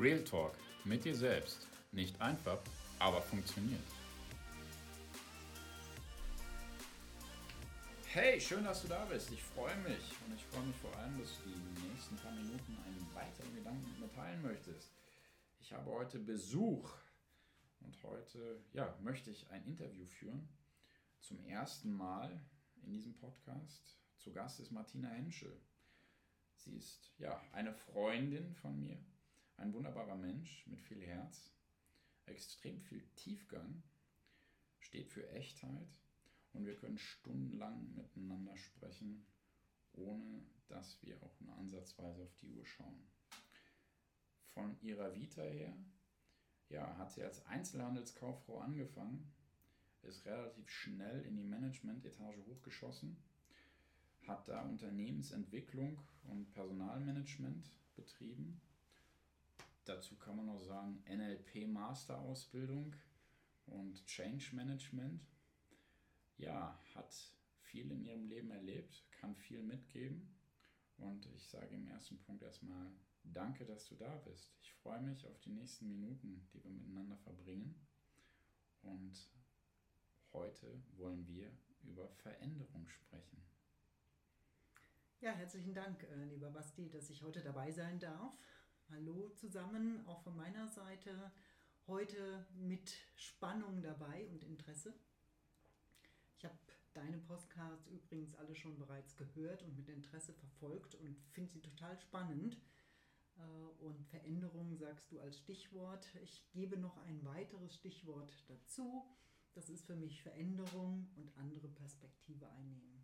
Real Talk mit dir selbst. Nicht einfach, aber funktioniert. Hey, schön, dass du da bist. Ich freue mich. Und ich freue mich vor allem, dass du die nächsten paar Minuten einen weiteren Gedanken mit mir teilen möchtest. Ich habe heute Besuch. Und heute ja, möchte ich ein Interview führen. Zum ersten Mal in diesem Podcast. Zu Gast ist Martina Henschel. Sie ist ja eine Freundin von mir, ein wunderbarer Mensch mit viel Herz, extrem viel Tiefgang, steht für Echtheit und wir können stundenlang miteinander sprechen, ohne dass wir auch nur ansatzweise auf die Uhr schauen. Von ihrer Vita her, ja, hat sie als Einzelhandelskauffrau angefangen, ist relativ schnell in die Management-Etage hochgeschossen hat da Unternehmensentwicklung und Personalmanagement betrieben. Dazu kann man auch sagen NLP-Masterausbildung und Change Management. Ja, hat viel in ihrem Leben erlebt, kann viel mitgeben. Und ich sage im ersten Punkt erstmal Danke, dass du da bist. Ich freue mich auf die nächsten Minuten, die wir miteinander verbringen. Und heute wollen wir über Veränderung sprechen. Ja, herzlichen Dank, äh, lieber Basti, dass ich heute dabei sein darf. Hallo zusammen, auch von meiner Seite. Heute mit Spannung dabei und Interesse. Ich habe deine Postcards übrigens alle schon bereits gehört und mit Interesse verfolgt und finde sie total spannend. Äh, und Veränderung sagst du als Stichwort. Ich gebe noch ein weiteres Stichwort dazu. Das ist für mich Veränderung und andere Perspektive einnehmen.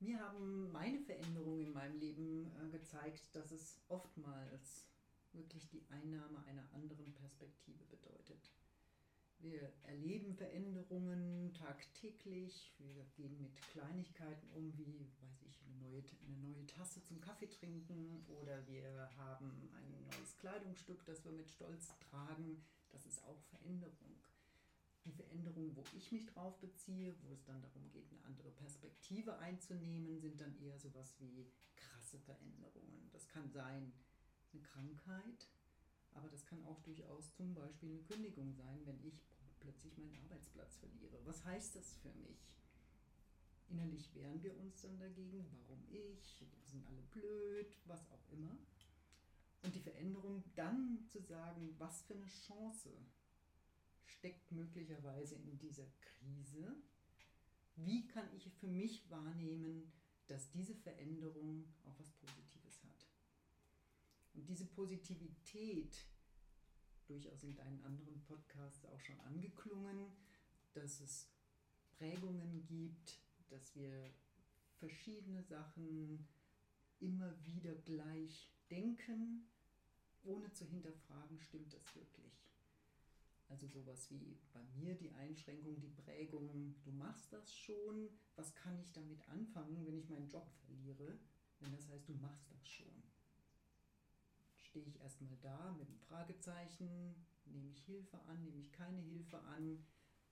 Mir haben meine Veränderungen in meinem Leben äh, gezeigt, dass es oftmals wirklich die Einnahme einer anderen Perspektive bedeutet. Wir erleben Veränderungen tagtäglich, wir gehen mit Kleinigkeiten um, wie, weiß ich, eine neue, eine neue Tasse zum Kaffee trinken oder wir haben ein neues Kleidungsstück, das wir mit Stolz tragen. Das ist auch Veränderung die Veränderungen, wo ich mich drauf beziehe, wo es dann darum geht, eine andere Perspektive einzunehmen, sind dann eher sowas wie krasse Veränderungen. Das kann sein eine Krankheit, aber das kann auch durchaus zum Beispiel eine Kündigung sein, wenn ich plötzlich meinen Arbeitsplatz verliere. Was heißt das für mich? Innerlich wehren wir uns dann dagegen, warum ich, wir sind alle blöd, was auch immer. Und die Veränderung dann zu sagen, was für eine Chance steckt möglicherweise in dieser Krise? Wie kann ich für mich wahrnehmen, dass diese Veränderung auch was Positives hat? Und diese Positivität, durchaus in deinen anderen Podcasts auch schon angeklungen, dass es Prägungen gibt, dass wir verschiedene Sachen immer wieder gleich denken, ohne zu hinterfragen, stimmt das wirklich? Also sowas wie bei mir die Einschränkung, die Prägung, du machst das schon, was kann ich damit anfangen, wenn ich meinen Job verliere, wenn das heißt, du machst das schon. Stehe ich erstmal da mit einem Fragezeichen, nehme ich Hilfe an, nehme ich keine Hilfe an,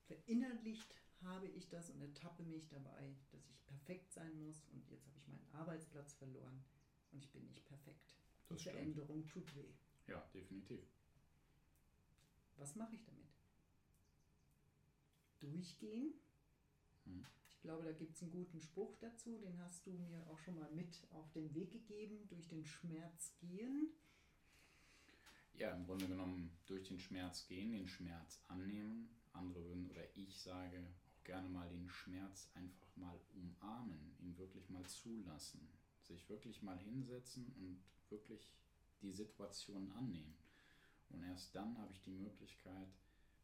verinnerlicht habe ich das und ertappe mich dabei, dass ich perfekt sein muss und jetzt habe ich meinen Arbeitsplatz verloren und ich bin nicht perfekt. Die Veränderung tut weh. Ja, definitiv. Was mache ich damit? Durchgehen. Hm. Ich glaube, da gibt es einen guten Spruch dazu, den hast du mir auch schon mal mit auf den Weg gegeben, durch den Schmerz gehen. Ja, im Grunde genommen durch den Schmerz gehen, den Schmerz annehmen. Andere würden, oder ich sage auch gerne mal den Schmerz einfach mal umarmen, ihn wirklich mal zulassen, sich wirklich mal hinsetzen und wirklich die Situation annehmen. Und erst dann habe ich die Möglichkeit,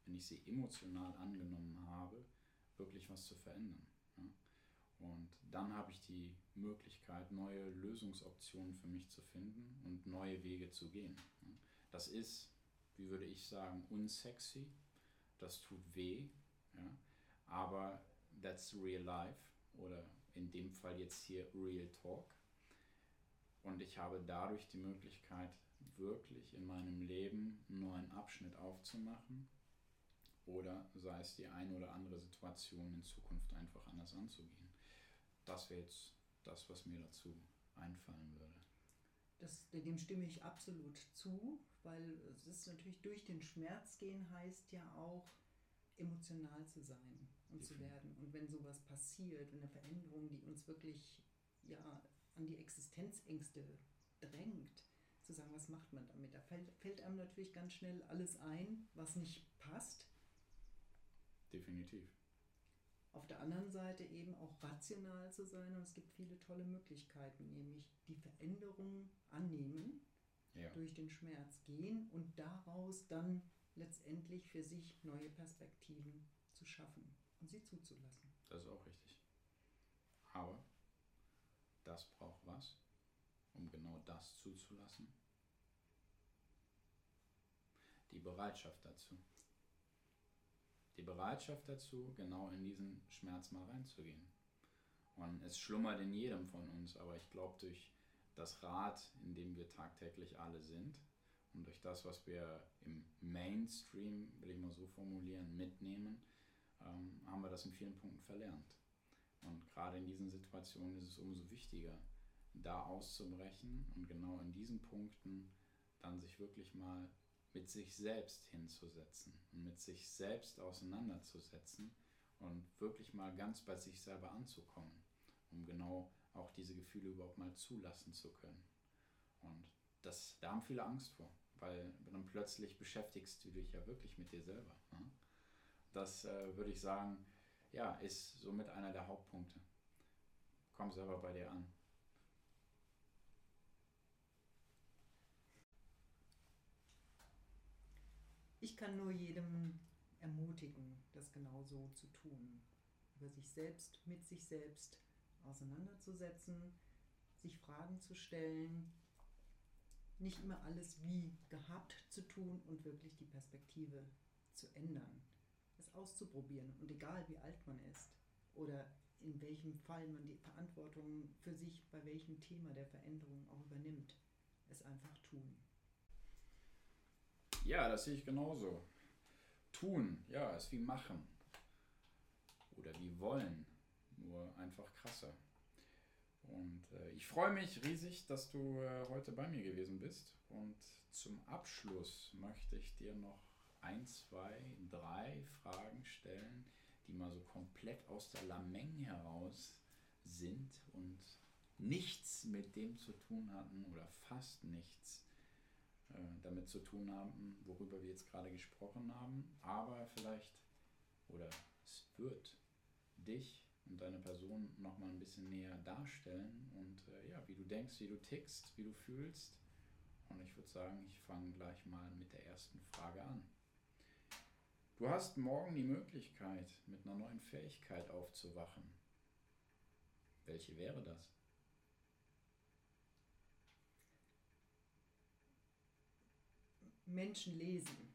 wenn ich sie emotional angenommen habe, wirklich was zu verändern. Ja? Und dann habe ich die Möglichkeit, neue Lösungsoptionen für mich zu finden und neue Wege zu gehen. Ja? Das ist, wie würde ich sagen, unsexy, das tut weh, ja? aber that's real life oder in dem Fall jetzt hier real talk. Und ich habe dadurch die Möglichkeit, wirklich in meinem Leben einen neuen Abschnitt aufzumachen oder sei es die eine oder andere Situation in Zukunft einfach anders anzugehen. Das wäre jetzt das, was mir dazu einfallen würde. Das, dem stimme ich absolut zu, weil es ist natürlich durch den Schmerz gehen heißt ja auch emotional zu sein und zu werden. Und wenn sowas passiert, eine Veränderung, die uns wirklich ja, an die Existenzängste drängt, zu sagen, was macht man damit? Da fällt, fällt einem natürlich ganz schnell alles ein, was nicht passt. Definitiv. Auf der anderen Seite eben auch rational zu sein und es gibt viele tolle Möglichkeiten, nämlich die Veränderung annehmen, ja. durch den Schmerz gehen und daraus dann letztendlich für sich neue Perspektiven zu schaffen und sie zuzulassen. Das ist auch richtig. Das braucht was, um genau das zuzulassen? Die Bereitschaft dazu. Die Bereitschaft dazu, genau in diesen Schmerz mal reinzugehen. Und es schlummert in jedem von uns, aber ich glaube, durch das Rad, in dem wir tagtäglich alle sind und durch das, was wir im Mainstream, will ich mal so formulieren, mitnehmen, ähm, haben wir das in vielen Punkten verlernt. Und gerade in diesen Situationen ist es umso wichtiger, da auszubrechen und genau in diesen Punkten dann sich wirklich mal mit sich selbst hinzusetzen und mit sich selbst auseinanderzusetzen und wirklich mal ganz bei sich selber anzukommen, um genau auch diese Gefühle überhaupt mal zulassen zu können. Und das, da haben viele Angst vor, weil dann plötzlich beschäftigst du dich ja wirklich mit dir selber. Ne? Das äh, würde ich sagen, ja, ist somit einer der Hauptpunkte. Komm selber bei dir an. Ich kann nur jedem ermutigen, das genau so zu tun. Über sich selbst, mit sich selbst auseinanderzusetzen, sich Fragen zu stellen, nicht immer alles wie gehabt zu tun und wirklich die Perspektive zu ändern es auszuprobieren. Und egal wie alt man ist oder in welchem Fall man die Verantwortung für sich bei welchem Thema der Veränderung auch übernimmt, es einfach tun. Ja, das sehe ich genauso. Tun, ja, ist wie machen. Oder wie wollen, nur einfach krasser. Und äh, ich freue mich riesig, dass du äh, heute bei mir gewesen bist. Und zum Abschluss möchte ich dir noch ein, zwei, drei Fragen stellen, die mal so komplett aus der Lameng heraus sind und nichts mit dem zu tun hatten oder fast nichts äh, damit zu tun haben, worüber wir jetzt gerade gesprochen haben, aber vielleicht oder es wird dich und deine Person noch mal ein bisschen näher darstellen und äh, ja, wie du denkst, wie du tickst, wie du fühlst. Und ich würde sagen, ich fange gleich mal mit der ersten Frage. Du hast morgen die Möglichkeit, mit einer neuen Fähigkeit aufzuwachen. Welche wäre das? Menschen lesen.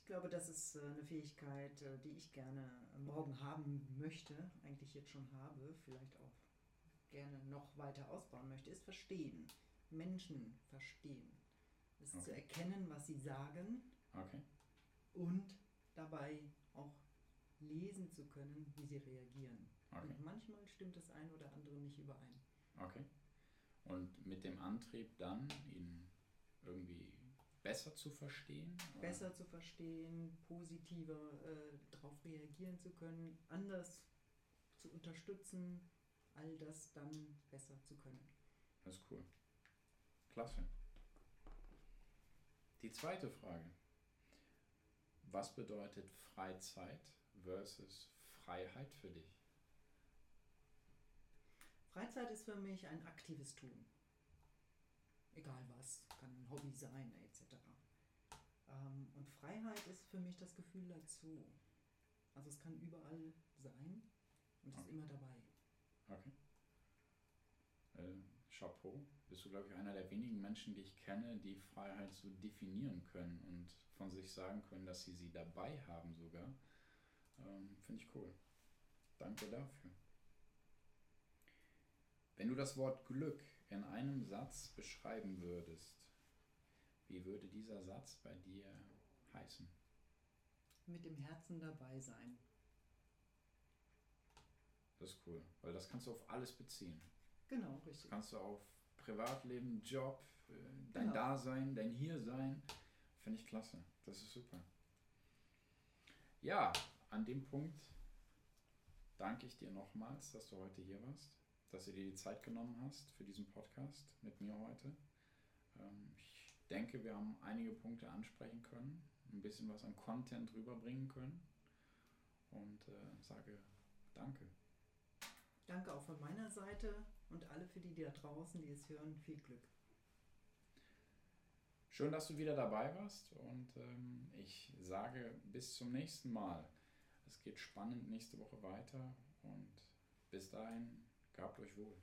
Ich glaube, das ist äh, eine Fähigkeit, äh, die ich gerne morgen haben möchte, eigentlich jetzt schon habe, vielleicht auch gerne noch weiter ausbauen möchte, ist verstehen. Menschen verstehen. Es okay. zu erkennen, was sie sagen. Okay. Und dabei auch lesen zu können, wie sie reagieren. Okay. Und manchmal stimmt das eine oder andere nicht überein. Okay. Und mit dem Antrieb dann, ihn irgendwie besser zu verstehen? Oder? Besser zu verstehen, positiver äh, darauf reagieren zu können, anders zu unterstützen, all das dann besser zu können. Das ist cool. Klasse. Die zweite Frage. Was bedeutet Freizeit versus Freiheit für dich? Freizeit ist für mich ein aktives Tun. Egal was, kann ein Hobby sein, etc. Ähm, und Freiheit ist für mich das Gefühl dazu. Also es kann überall sein und okay. ist immer dabei. Okay. Äh, Chapeau. Bist du, glaube ich, einer der wenigen Menschen, die ich kenne, die Freiheit so definieren können und von sich sagen können, dass sie sie dabei haben sogar. Ähm, Finde ich cool. Danke dafür. Wenn du das Wort Glück in einem Satz beschreiben würdest, wie würde dieser Satz bei dir heißen? Mit dem Herzen dabei sein. Das ist cool, weil das kannst du auf alles beziehen. Genau, richtig. Kannst du auf Privatleben, Job, äh, dein Genau. Dasein, dein Hiersein. Finde ich klasse. Das ist super. Ja, an dem Punkt danke ich dir nochmals, dass du heute hier warst, dass du dir die Zeit genommen hast für diesen Podcast mit mir heute. Ähm, ich denke, wir haben einige Punkte ansprechen können, ein bisschen was an Content rüberbringen können und äh, sage danke. Danke auch von meiner Seite und alle für die, die da draußen, die es hören, viel Glück. Schön, dass du wieder dabei warst und ähm, ich sage bis zum nächsten Mal. Es geht spannend nächste Woche weiter und bis dahin, gehabt euch wohl.